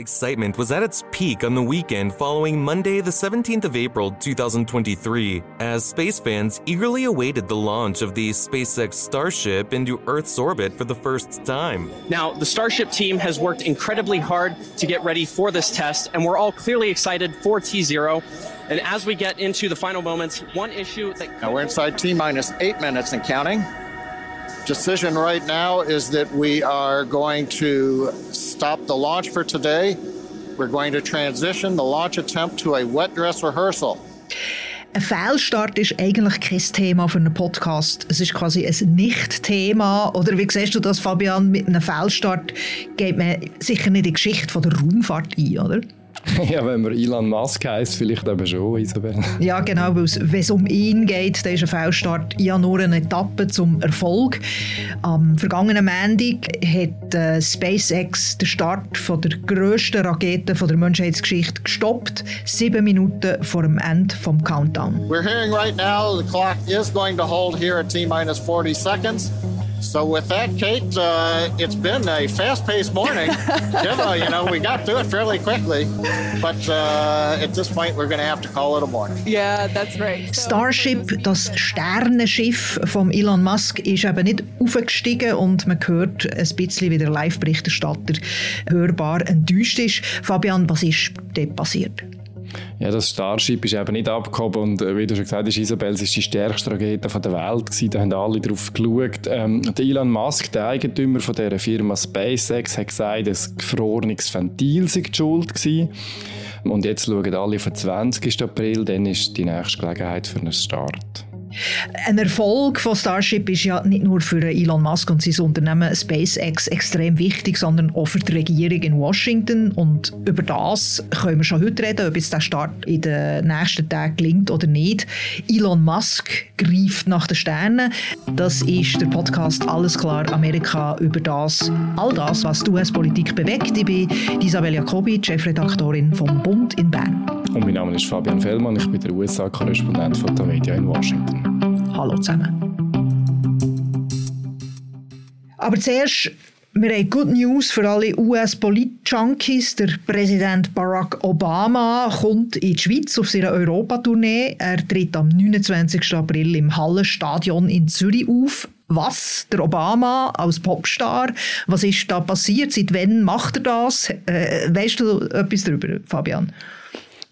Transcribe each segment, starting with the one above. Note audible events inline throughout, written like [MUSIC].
Excitement was at its peak on the weekend following Monday, the 17th of April 2023, as space fans eagerly awaited the launch of the SpaceX Starship into Earth's orbit for the first time. Now, the Starship team has worked incredibly hard to get ready for this test, and we're all clearly excited for T0. And as we get into the final moments, one issue that. Now we're inside T minus eight minutes and counting decision right now is that we are going to stop the launch for today. We're going to transition the launch attempt to a wet dress rehearsal. Ein Fehlstart ist eigentlich kein Thema für einen Podcast. Es ist quasi ein Nicht-Thema. Oder wie siehst du das, Fabian? Mit einem Fehlstart geht man sicher nicht in die Geschichte von der Raumfahrt ein, oder? [LAUGHS] Ja, wenn man Elon Musk heisst, vielleicht eben schon, Isabel. Ja, genau, weil wenn es um ihn geht, dann ist ein Fehlstart ja nur eine Etappe zum Erfolg. Am vergangenen Montag hat äh, SpaceX den Start von der grössten Rakete von der Menschheitsgeschichte gestoppt, sieben Minuten vor dem Ende vom Countdown. We're hearing right now the clock is going to hold here at T-minus 40 seconds. So with that, Kate, uh, it's been a fast-paced morning. [LAUGHS] Gemma, you know, we got through it fairly quickly, but uh, at this point, we're going to have to call it a morning. Yeah, that's right. Starship, das Sternenschiff von Elon Musk, ist eben nicht aufgestiegen und man hört ein bisschen, wie der Live-Berichterstatter hörbar enttäuscht ist. Fabian, was ist dort passiert? Ja, das Starship ist eben nicht abgehoben und äh, wie du schon gesagt hast, Isabel, es ist die stärkste Rakete der Welt gewesen. Da haben alle drauf geschaut. Ähm, Elon Musk, der Eigentümer von der Firma SpaceX, hat gesagt, ein gefrorenes Ventil sei die Schuld gewesen. Und jetzt schauen alle auf den 20. April, dann ist die nächste Gelegenheit für einen Start. Ein Erfolg von Starship ist ja nicht nur für Elon Musk und sein Unternehmen SpaceX extrem wichtig, sondern auch für die Regierung in Washington. Und über das können wir schon heute reden, ob jetzt der Start in den nächsten Tagen gelingt oder nicht. Elon Musk greift nach den Sternen. Das ist der Podcast Alles klar Amerika über das, all das, was die US-Politik bewegt. Ich bin Isabel Jacobi, Chefredaktorin vom Bund in Bern. Und mein Name ist Fabian Fellmann, ich bin der USA-Korrespondent von der Media in Washington. Hallo zusammen. Aber zuerst, wir haben Good News für alle US-Polit-Junkies. Der Präsident Barack Obama kommt in die Schweiz auf seiner Europatournee. Er tritt am 29. April im Hallenstadion in Zürich auf. Was? Der Obama als Popstar? Was ist da passiert? Seit wann macht er das? Äh, weißt du etwas darüber, Fabian?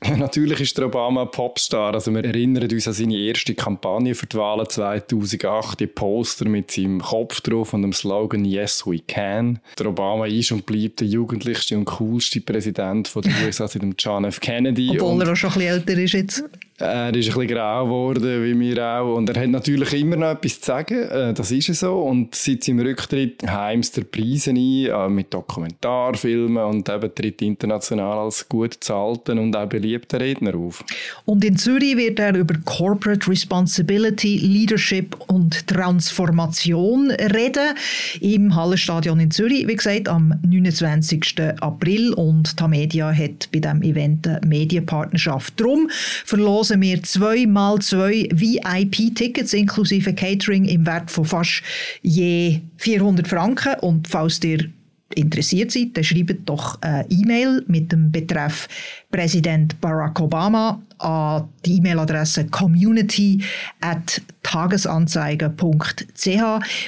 [LAUGHS] Natürlich ist der Obama Popstar. Also wir erinnern uns an seine erste Kampagne für die Wahlen 2008, die Poster mit seinem Kopf drauf und dem Slogan Yes We Can. Der Obama ist und bleibt der jugendlichste und coolste Präsident der USA seit dem John F. Kennedy. Obwohl er auch schon ein bisschen älter ist jetzt. Er ist ein bisschen grau geworden, wie wir auch. Und er hat natürlich immer noch etwas zu sagen. Äh, das ist so. Und seit seinem Rücktritt heimst er Preise ein, äh, mit Dokumentarfilmen und eben tritt international als gut zahlten und auch beliebter Redner auf. Und in Zürich wird er über Corporate Responsibility, Leadership und Transformation reden. Im Hallenstadion in Zürich, wie gesagt, am 29. April. Und Tamedia hat bei diesem Event eine Medienpartnerschaft. Darum verlosen wir zwei mal zwei VIP-Tickets inklusive Catering im Wert von fast je 400 Franken. Und falls ihr interessiert seid, dann schreibt doch eine E-Mail mit dem Betreff Präsident Barack Obama an die E-Mail-Adresse community at tagesanzeiger.ch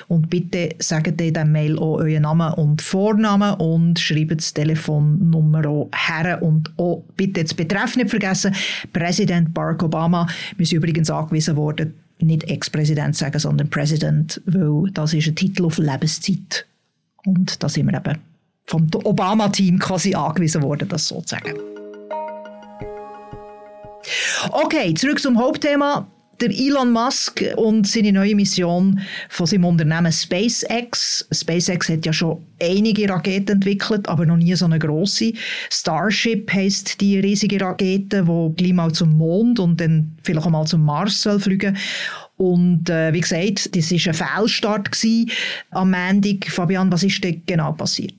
und bitte sagt in der Mail auch euren Namen und Vornamen und schreibt das Telefonnummer her und auch bitte das Betreff nicht vergessen, Präsident Barack Obama. Sind übrigens angewiesen worden, nicht Ex-Präsident sagen, sondern Präsident, weil das ist ein Titel auf Lebenszeit. Und da sind wir eben vom Obama-Team quasi angewiesen worden, das so zu sagen. Okay, zurück zum Hauptthema. Der Elon Musk und seine neue Mission von seinem Unternehmen SpaceX. SpaceX hat ja schon einige Raketen entwickelt, aber noch nie so eine große. Starship heißt die riesige Rakete, die gleich mal zum Mond und dann vielleicht auch mal zum Mars soll fliegen. Und äh, wie gesagt, das war ein Fehlstart am Montag. Fabian, was ist denn genau passiert?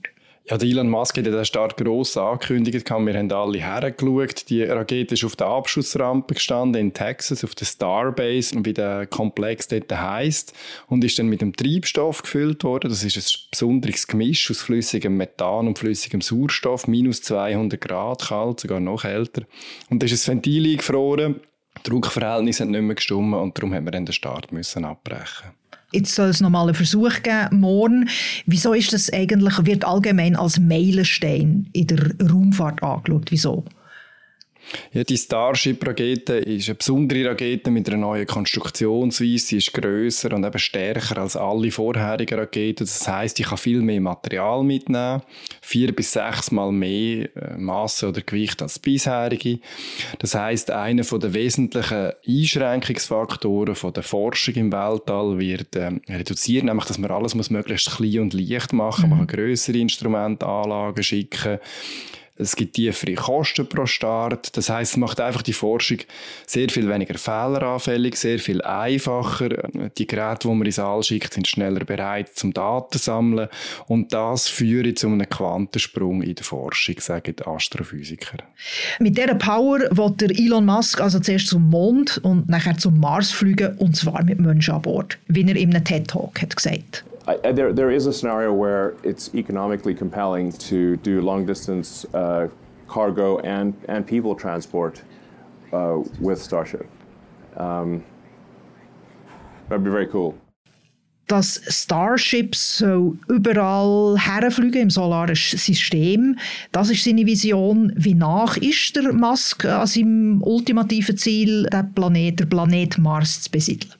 Ja, der Elon Musk hat ja den Start gross angekündigt. Wir haben alle hergeschaut. Die Rakete ist auf der Abschussrampe gestanden in Texas, auf der Starbase, wie der Komplex dort heisst. Und ist dann mit dem Treibstoff gefüllt worden. Das ist ein besonderes Gemisch aus flüssigem Methan und flüssigem Sauerstoff. Minus 200 Grad kalt, sogar noch älter. Und da ist ein Ventil eingefroren. Die Druckverhältnisse sind nicht mehr gestimmt und darum haben wir dann den Start müssen abbrechen. Jetzt soll es nochmal einen Versuch geben, morgen. Wieso ist das eigentlich, wird allgemein als Meilenstein in der Raumfahrt angeschaut? Wieso? Ja, die Starship-Rakete ist eine besondere Rakete mit einer neuen Konstruktionsweise. Sie ist grösser und eben stärker als alle vorherigen Raketen. Das heißt, ich kann viel mehr Material mitnehmen, vier bis sechs Mal mehr äh, Masse oder Gewicht als bisherige. Das heißt, einer der wesentlichen Einschränkungsfaktoren von der Forschung im Weltall wird äh, reduziert, nämlich, dass man alles muss möglichst klein und leicht machen. Mhm. Man kann größere Instrumentanlagen schicken es gibt tiefere Kosten pro Start. Das heißt, es macht einfach die Forschung sehr viel weniger fehleranfällig, sehr viel einfacher. Die Geräte, die man ins All schickt, sind schneller bereit zum Daten sammeln. Und das führt zu einem Quantensprung in der Forschung, sagen die Astrophysiker. Mit dieser Power wird Elon Musk also zuerst zum Mond und nachher zum Mars fliegen, und zwar mit Menschen an Bord, wie er in einem TED-Talk gesagt hat. I, there, there is a scenario where it's economically compelling to do long distance uh, cargo and, and people transport uh, with Starship. Um, that'd be very cool. dass Starships so überall herfliegen im solaren System. Das ist seine Vision. Wie nach ist der Musk an seinem ultimativen Ziel, den Planet, Planet Mars zu besiedeln?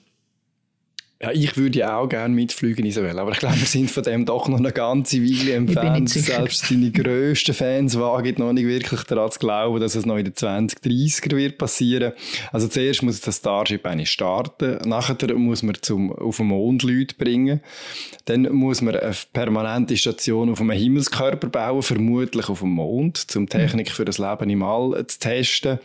Ja, ich würde ja auch gerne mitfliegen, Isabel, aber ich glaube, wir sind von dem doch noch eine ganze Weile entfernt. Selbst seine grössten Fans wagen noch nicht wirklich daran zu glauben, dass es noch in den 2030er wird passieren. Also zuerst muss das Starship eigentlich starten, nachher muss man zum, auf den Mond Leute bringen, dann muss man eine permanente Station auf einem Himmelskörper bauen, vermutlich auf dem Mond, um Technik für das Leben im All zu testen.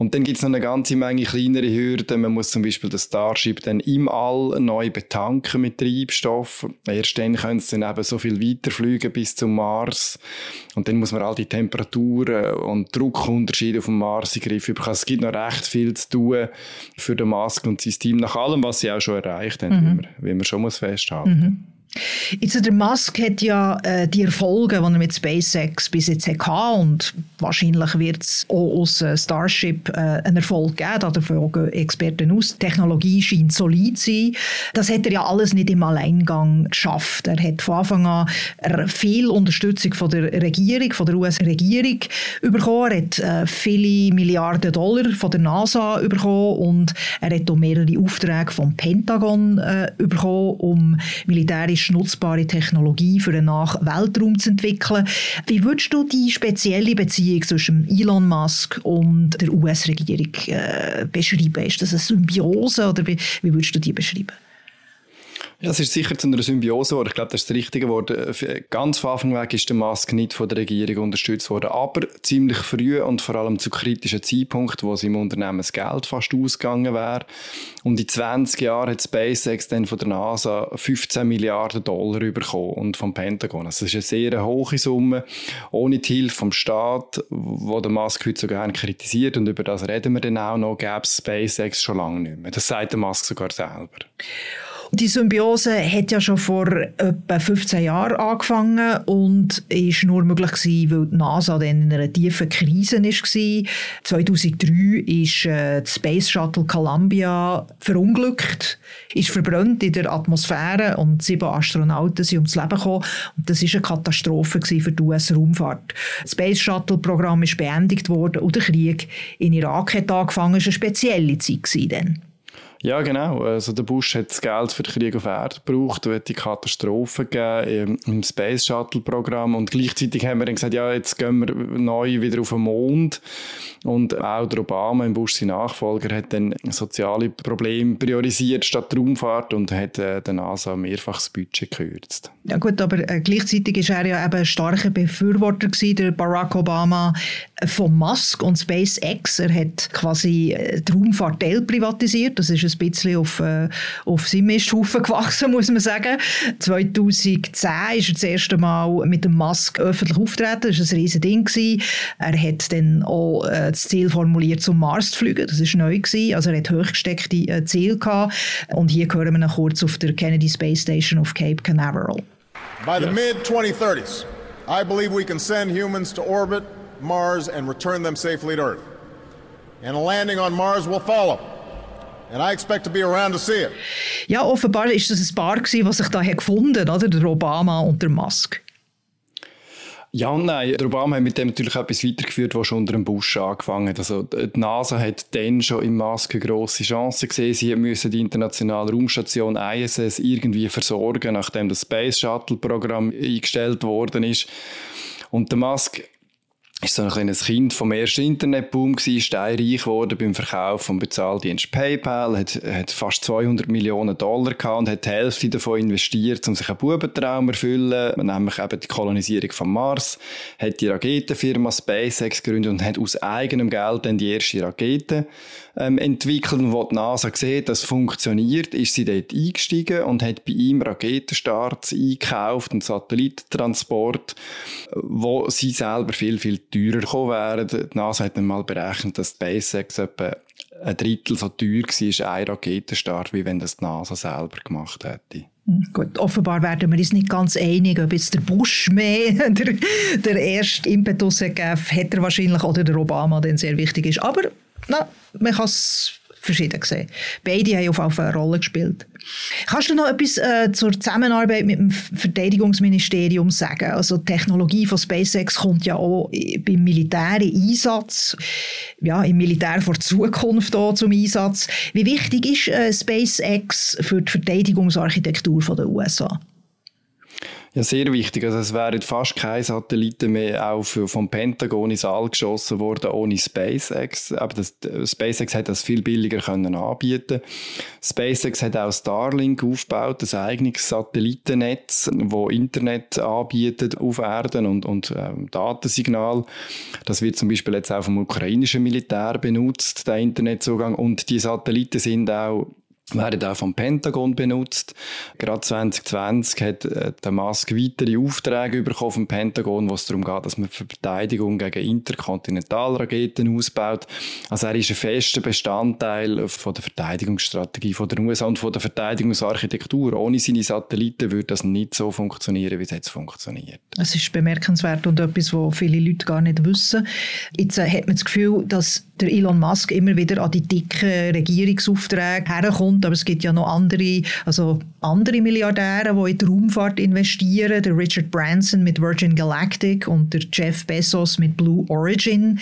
Und dann gibt es noch eine ganze Menge kleinere Hürden. Man muss zum Beispiel das Starship dann im All neu betanken mit Treibstoff. Erst dann können sie dann eben so viel weiterfliegen bis zum Mars. Und dann muss man all die Temperaturen und Druckunterschiede auf dem Mars in den Griff bekommen. Es gibt noch recht viel zu tun für den Musk und sein Team, nach allem, was sie auch schon erreicht haben, mhm. wie, man, wie man schon muss festhalten muss. Mhm. Jetzt, der Musk hat ja äh, die Erfolge, die er mit SpaceX bis jetzt hatte und wahrscheinlich wird es auch aus äh, Starship äh, einen Erfolg geben, davon gehen Experten aus. Die Technologie scheint solid zu sein. Das hat er ja alles nicht im Alleingang geschafft. Er hat von Anfang an viel Unterstützung von der Regierung, von der US-Regierung bekommen. Er hat äh, viele Milliarden Dollar von der NASA bekommen und er hat auch mehrere Aufträge vom Pentagon äh, bekommen, um militärische ist nutzbare Technologie für den Nach-Weltraum zu entwickeln. Wie würdest du die spezielle Beziehung zwischen Elon Musk und der US-Regierung äh, beschreiben? Ist das eine Symbiose oder wie, wie würdest du die beschreiben? Ja, es ist sicher zu einer Symbiose geworden. Ich glaube, das ist das richtige Wort. Ganz von Anfang weg ist der Musk nicht von der Regierung unterstützt worden, aber ziemlich früh und vor allem zu kritischen Zeitpunkten, wo seinem Unternehmen das Geld fast ausgegangen wäre. Und in 20 Jahren hat SpaceX dann von der NASA 15 Milliarden Dollar bekommen und vom Pentagon. Also das ist eine sehr hohe Summe. Ohne die Hilfe vom Staat, wo der Musk heute so gerne kritisiert und über das reden wir dann auch noch, gäbe es SpaceX schon lange nicht mehr. Das sagt der Musk sogar selber. Die Symbiose hat ja schon vor etwa 15 Jahren angefangen und ist nur möglich gewesen, weil die NASA dann in einer tiefen Krise war. 2003 ist äh, das Space Shuttle Columbia verunglückt, ist verbrannt in der Atmosphäre und sieben Astronauten sind ums Leben gekommen. Und das ist eine Katastrophe für die US-Raumfahrt. Das Space Shuttle Programm ist beendigt worden und der Krieg in Irak hat angefangen. Es war eine spezielle Zeit dann. Ja, genau. Also der Bush hat das Geld für den Krieg auf Erde gebraucht hat die Katastrophe gegeben im Space Shuttle Programm und gleichzeitig haben wir dann gesagt, ja, jetzt gehen wir neu wieder auf den Mond und auch der Obama, im Bush sein Nachfolger, hat dann soziale Probleme priorisiert statt Raumfahrt und hat äh, der NASA mehrfach das Budget gekürzt. Ja gut, aber äh, gleichzeitig war er ja eben ein starker Befürworter gewesen, der Barack Obama von Musk und SpaceX. Er hat quasi äh, die Raumfahrt privatisiert. Das ist ein bisschen auf, äh, auf seinem Misthaufen [LAUGHS] gewachsen, muss man sagen. 2010 ist er das erste Mal mit dem Musk öffentlich auftreten. Das war ein riesiges Ding. Er hat dann auch äh, das Ziel formuliert, zum Mars zu fliegen. Das war neu. Gewesen. Also er hat hochgesteckte äh, Ziele gehabt. Und hier hören wir noch kurz auf der Kennedy Space Station auf Cape Canaveral. By the mid-2030s, I believe we can send humans to orbit Mars and return them safely to Earth. And a landing on Mars will follow. And I expect to be around to see it. Ja, offenbar ist das ein Paar gewesen, was sich da gefunden hat, oder? Der Obama und der Musk. Ja und nein. Der Obama hat mit dem natürlich etwas weitergeführt, was schon unter dem Bush angefangen hat. Also die NASA hat dann schon im Musk eine grosse Chance gesehen. Sie müssen die internationale Raumstation ISS irgendwie versorgen, nachdem das Space Shuttle Programm eingestellt worden ist. Und der Musk ist so ein kleines Kind vom ersten Internetboom gewesen, steinreich geworden beim Verkauf vom Bezahldienst PayPal, hat, hat fast 200 Millionen Dollar gehabt und hat die Hälfte davon investiert, um sich einen Bubentraum zu erfüllen, nämlich eben die Kolonisierung von Mars, hat die Raketenfirma SpaceX gegründet und hat aus eigenem Geld dann die erste Rakete ähm, entwickelt und wo die NASA dass es funktioniert, ist sie dort eingestiegen und hat bei ihm Raketenstarts eingekauft und Satellitentransport, wo sie selber viel, viel teurer gekommen wären. Die NASA hat mal berechnet, dass SpaceX etwa ein Drittel so teuer war, ein Raketenstart, wie wenn das die NASA selber gemacht hätte. Hm, gut, offenbar werden wir uns nicht ganz einig, ob jetzt der Bush mehr [LAUGHS] der, der erste Impetus gegeben hat, er wahrscheinlich, oder der Obama, der sehr wichtig ist. Aber na, man kann es verschieden sehen. Beide haben auf jeden Fall eine Rolle gespielt. Kannst du noch etwas äh, zur Zusammenarbeit mit dem Verteidigungsministerium sagen? Also die Technologie von SpaceX kommt ja auch beim militären Einsatz, ja, im Militär vor Zukunft auch zum Einsatz. Wie wichtig ist äh, SpaceX für die Verteidigungsarchitektur der USA? Ja, sehr wichtig. Also es wären fast keine Satelliten mehr auch vom Pentagon ins All geschossen worden ohne SpaceX. Aber das, SpaceX hat das viel billiger können anbieten. SpaceX hat auch Starlink aufgebaut, das eigenes Satellitennetz, wo Internet anbietet auf Erden und, und ähm, Datensignal. Das wird zum Beispiel jetzt auch vom ukrainischen Militär benutzt, der Internetzugang. Und die Satelliten sind auch werden auch vom Pentagon benutzt. Gerade 2020 hat äh, der Musk weitere Aufträge bekommen vom Pentagon, wo es darum geht, dass man Verteidigung gegen Interkontinentalraketen ausbaut. Also er ist ein fester Bestandteil von der Verteidigungsstrategie von der USA und von der Verteidigungsarchitektur. Ohne seine Satelliten würde das nicht so funktionieren, wie es jetzt funktioniert. Es ist bemerkenswert und etwas, was viele Leute gar nicht wissen. Jetzt äh, hat man das Gefühl, dass der Elon Musk immer wieder an die dicken Regierungsaufträge herkommt, aber es gibt ja noch andere, also andere Milliardäre, die in die Raumfahrt investieren, der Richard Branson mit Virgin Galactic und der Jeff Bezos mit Blue Origin.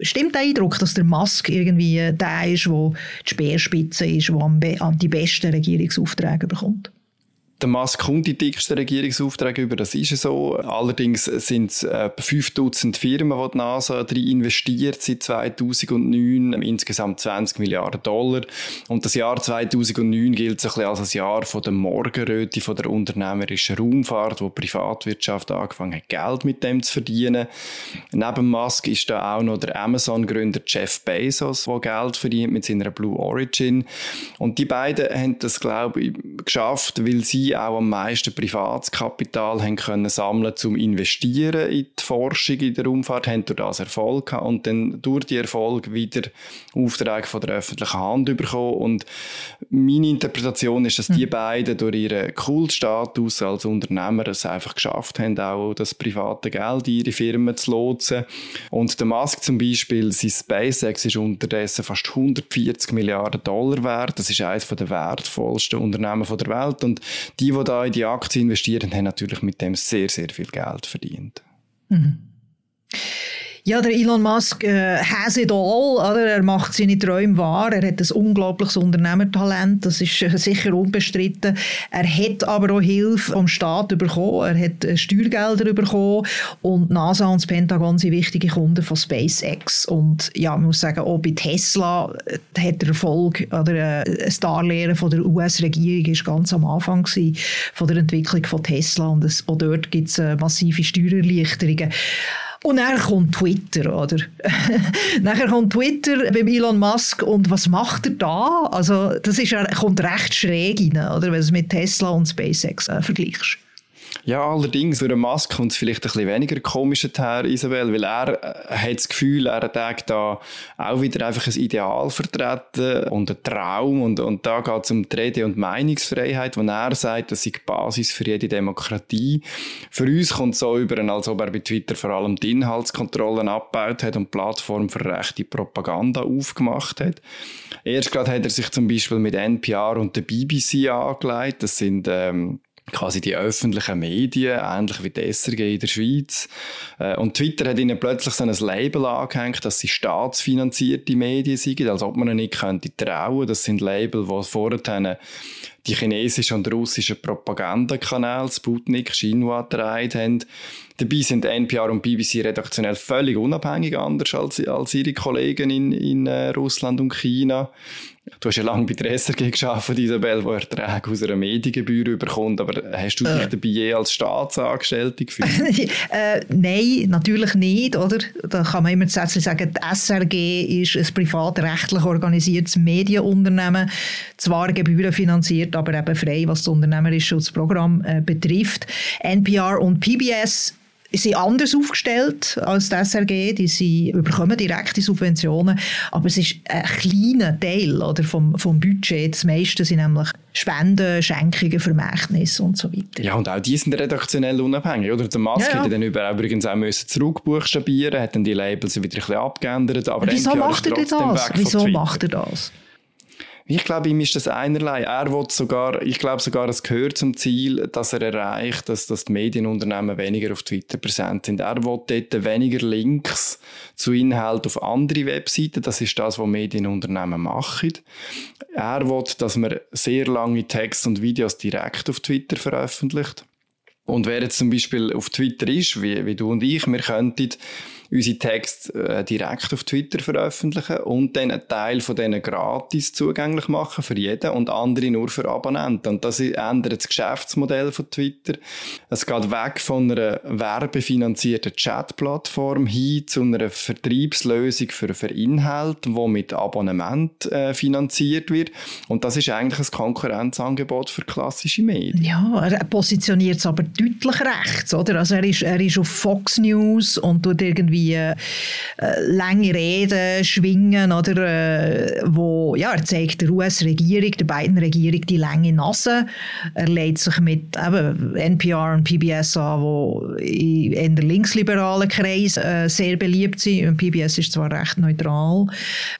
Stimmt der Eindruck, dass der Musk irgendwie der ist, der die Speerspitze ist, der die besten Regierungsaufträge bekommt? Der Musk kommt die dicksten Regierungsaufträge über, das ist so. Allerdings sind es etwa 5000 Firmen, die die NASA drin investiert seit 2009, insgesamt 20 Milliarden Dollar. Und das Jahr 2009 gilt so ein bisschen als das Jahr von der Morgenröte, von der unternehmerischen Raumfahrt, wo die Privatwirtschaft angefangen hat, Geld mit dem zu verdienen. Neben Musk ist da auch noch der Amazon-Gründer Jeff Bezos, der Geld verdient mit seiner Blue Origin. Und die beiden haben das, glaube ich, geschafft, weil sie sie auch am meisten Privatkapital haben können sammeln zum investieren in die Forschung in der Raumfahrt, haben durch das Erfolg gehabt und dann durch die Erfolg wieder Aufträge von der öffentlichen Hand bekommen. Und meine Interpretation ist, dass die hm. beiden durch ihren Kultstatus als Unternehmer es einfach geschafft haben, auch das private Geld in ihre Firmen zu lotsen. Und der Musk zum Beispiel, sein SpaceX ist unterdessen fast 140 Milliarden Dollar wert, das ist eines der wertvollsten Unternehmen der Welt. Und die, die da in die Aktie investieren, haben natürlich mit dem sehr, sehr viel Geld verdient. Mhm. Ja, der Elon Musk äh, has it all. Oder? Er macht seine Träume wahr. Er hat ein unglaubliches Unternehmertalent. Das ist äh, sicher unbestritten. Er hat aber auch Hilfe vom Staat bekommen. Er hat äh, Steuergelder bekommen. Und NASA und das Pentagon sind wichtige Kunden von SpaceX. Und ja, man muss sagen, auch bei Tesla äh, hat der Erfolg oder äh, ein Darlehen von der US-Regierung ist ganz am Anfang gewesen, von der Entwicklung von Tesla. Und es, auch dort gibt es äh, massive Steuererleichterungen. Und dann kommt Twitter, oder? [LAUGHS] Nachher kommt Twitter beim Elon Musk und was macht er da? Also das ist, kommt recht schräg rein, oder? Wenn du es mit Tesla und SpaceX äh, vergleichst. Ja, allerdings einen Musk kommt es vielleicht ein bisschen weniger komisch her, Isabel, weil er äh, hat das Gefühl, er hat da auch wieder einfach ein Ideal vertreten und einen Traum und, und da geht es um die Rede- und Meinungsfreiheit, wo er sagt, das ist die Basis für jede Demokratie. Für uns kommt es so über, als ob er bei Twitter vor allem die Inhaltskontrollen abgebaut hat und die Plattform für rechte Propaganda aufgemacht hat. Erst gerade hat er sich zum Beispiel mit NPR und der BBC angelegt. Das sind ähm, quasi die öffentlichen Medien, ähnlich wie die SRG in der Schweiz. Äh, und Twitter hat ihnen plötzlich so ein Label angehängt, dass sie staatsfinanzierte Medien sind, als ob man ihnen nicht könnte trauen. Das sind Label, die vorher die chinesischen und russischen Propagandakanäle, Sputnik, Xinhua, getragen haben. Dabei sind NPR und BBC redaktionell völlig unabhängig, anders als, als ihre Kollegen in, in äh, Russland und China. Du hast ja lange bei der SRG gearbeitet, Isabel, wo Erträge aus einer Mediengebühr überkommt, aber hast du dich äh. dabei je als Staatsangestellte gefühlt? [LAUGHS] äh, nein, natürlich nicht, oder? Da kann man immer zusätzlich sagen, die SRG ist ein privatrechtlich organisiertes Medienunternehmen, zwar gebührenfinanziert, aber eben frei, was das Unternehmerschutzprogramm äh, betrifft. NPR und PBS sind anders aufgestellt als die SRG, die sie bekommen direkte Subventionen, aber es ist ein kleiner Teil oder, vom, vom Budget. Das meiste sind nämlich Spenden, Schenkungen, Vermächtnisse und so weiter. Ja, und auch die sind redaktionell unabhängig. Oder? Der Musk ja, ja. dann übrigens auch müssen zurückbuchstabieren hat dann die Labels wieder ein bisschen abgeändert. Aber Wieso macht er das? Wieso macht er das? Ich glaube, ihm ist das einerlei. Er will sogar, ich glaube sogar, es gehört zum Ziel, dass er erreicht, dass, dass die Medienunternehmen weniger auf Twitter präsent sind. Er will dort weniger Links zu Inhalten auf andere Webseiten. Das ist das, was Medienunternehmen machen. Er will, dass man sehr lange Texte und Videos direkt auf Twitter veröffentlicht. Und wer jetzt zum Beispiel auf Twitter ist, wie, wie du und ich, wir könnten unsere Texte äh, direkt auf Twitter veröffentlichen und dann einen Teil von denen gratis zugänglich machen für jeden und andere nur für Abonnenten. Und das ändert das Geschäftsmodell von Twitter. Es geht weg von einer werbefinanzierten Chatplattform hin zu einer Vertriebslösung für, für Inhalte, die mit Abonnement äh, finanziert wird. Und das ist eigentlich ein Konkurrenzangebot für klassische Medien. Ja, er positioniert es aber deutlich rechts, oder? Also er ist, er ist auf Fox News und tut irgendwie irgendwie äh, lange Reden schwingen, oder, äh, wo, ja, er zeigt der US-Regierung, der beiden Regierung die lange Nase. Er lädt sich mit eben, NPR und PBS an, wo in der linksliberalen Kreis äh, sehr beliebt sind. Und PBS ist zwar recht neutral.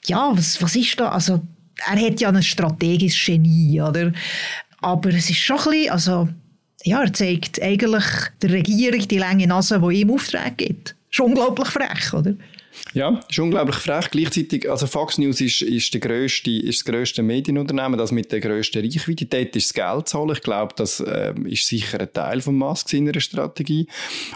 Ja, was, was ist da? Also, er hat ja ein strategisches Genie, oder? Aber es ist schon ein bisschen, also, ja, er zeigt eigentlich der Regierung die lange Nase, die ihm Auftrag gibt ist unglaublich frech, oder? Ja, ist unglaublich frech. Gleichzeitig, also Fox News ist, ist, der grösste, ist das grösste Medienunternehmen, das mit der grössten Reichweite. Dort ist das Geld zahlen. Ich glaube, das äh, ist sicher ein Teil von Musk seiner Strategie.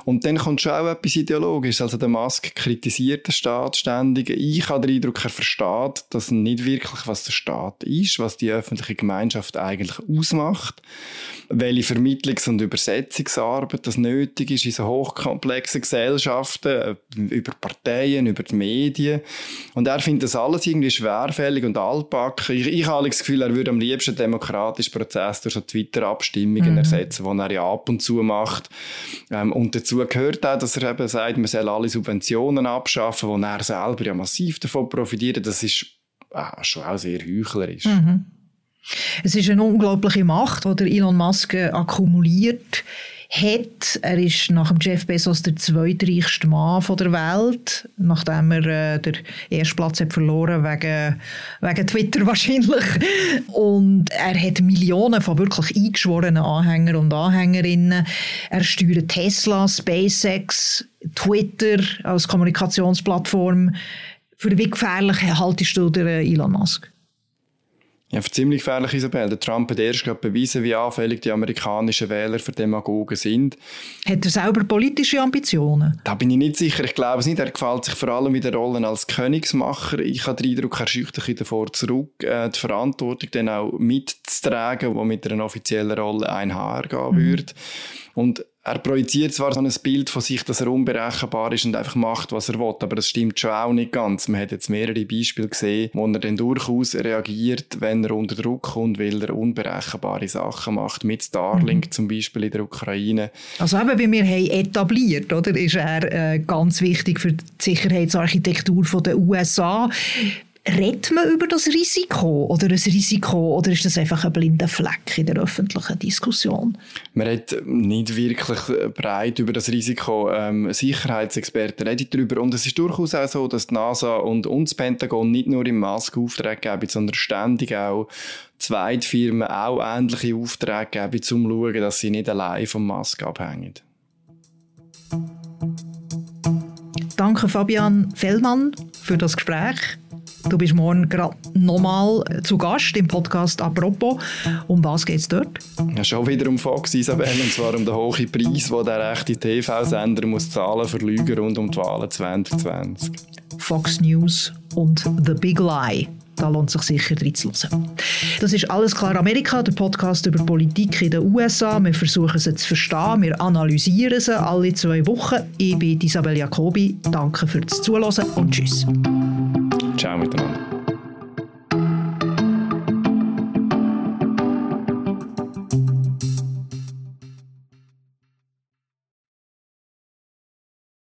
Und dann kommt schon auch etwas Ideologisches. Also der Musk kritisiert den Staat ständig. Ich habe den Eindruck, er versteht, dass nicht wirklich, was der Staat ist, was die öffentliche Gemeinschaft eigentlich ausmacht, welche Vermittlungs- und Übersetzungsarbeit das nötig ist in so hochkomplexen Gesellschaften, äh, über Parteien, über die Medien. Und er findet das alles irgendwie schwerfällig und altbacken. Ich, ich habe das Gefühl, er würde am liebsten demokratischen Prozess durch so Twitter-Abstimmungen mhm. ersetzen, die er ja ab und zu macht. Ähm, und dazu gehört auch, dass er eben sagt, man soll alle Subventionen abschaffen, wo er selber ja massiv davon profitiert. Das ist ah, schon auch sehr heuchlerisch. Mhm. Es ist eine unglaubliche Macht, die Elon Musk äh, akkumuliert hat. Er ist nach dem Jeff Bezos der zweitreichste Mann der Welt, nachdem er äh, den ersten Platz hat verloren wegen, wegen Twitter wahrscheinlich. Und er hat Millionen von wirklich eingeschworenen Anhängern und Anhängerinnen. Er steuert Tesla, SpaceX, Twitter als Kommunikationsplattform. Für wie gefährlich haltest du den Elon Musk? Ja, ziemlich gefährlich, Isabel. Der Trump hat erst gerade bewiesen, wie anfällig die amerikanischen Wähler für Demagogen sind. Hat er selber politische Ambitionen? Da bin ich nicht sicher. Ich glaube es nicht. Er gefällt sich vor allem in der Rolle als Königsmacher. Ich habe den Eindruck, er scheucht sich davor zurück, äh, die Verantwortung dann auch mitzutragen, die mit einer offiziellen Rolle einhergehen mhm. würde. Und er projiziert zwar so ein Bild von sich, dass er unberechenbar ist und einfach macht, was er will, aber das stimmt schon auch nicht ganz. Man hat jetzt mehrere Beispiele gesehen, wo er dann durchaus reagiert, wenn er unter Druck kommt, weil er unberechenbare Sachen macht, mit Starlink mhm. zum Beispiel in der Ukraine. Also eben, wie wir haben etabliert, oder, ist er äh, ganz wichtig für die Sicherheitsarchitektur der USA. Redet man über das Risiko oder ein Risiko oder ist das einfach ein blinder Fleck in der öffentlichen Diskussion? Man redet nicht wirklich breit über das Risiko. Ähm, Sicherheitsexperten reden darüber und es ist durchaus auch so, dass die NASA und uns Pentagon nicht nur im Mask Aufträge geben, sondern ständig auch Zweitfirmen auch ähnliche Aufträge geben, um zu schauen, dass sie nicht allein vom Mask abhängen. Danke Fabian Fellmann für das Gespräch. Du bist morgen gerade nochmal zu Gast im Podcast «Apropos». Um was geht es dort? Ja, schon wieder um Fox, Isabel, und zwar um den hohen Preis, den der rechte TV-Sender muss zahlen für Lügen rund um die Wahlen 2020. Fox News und «The Big Lie». Da lohnt sich sicher reinzuhören. Das ist «Alles klar Amerika», der Podcast über Politik in den USA. Wir versuchen sie zu verstehen, wir analysieren sie alle zwei Wochen. Ich bin Isabel Jacobi. Danke fürs Zuhören und tschüss. time with them.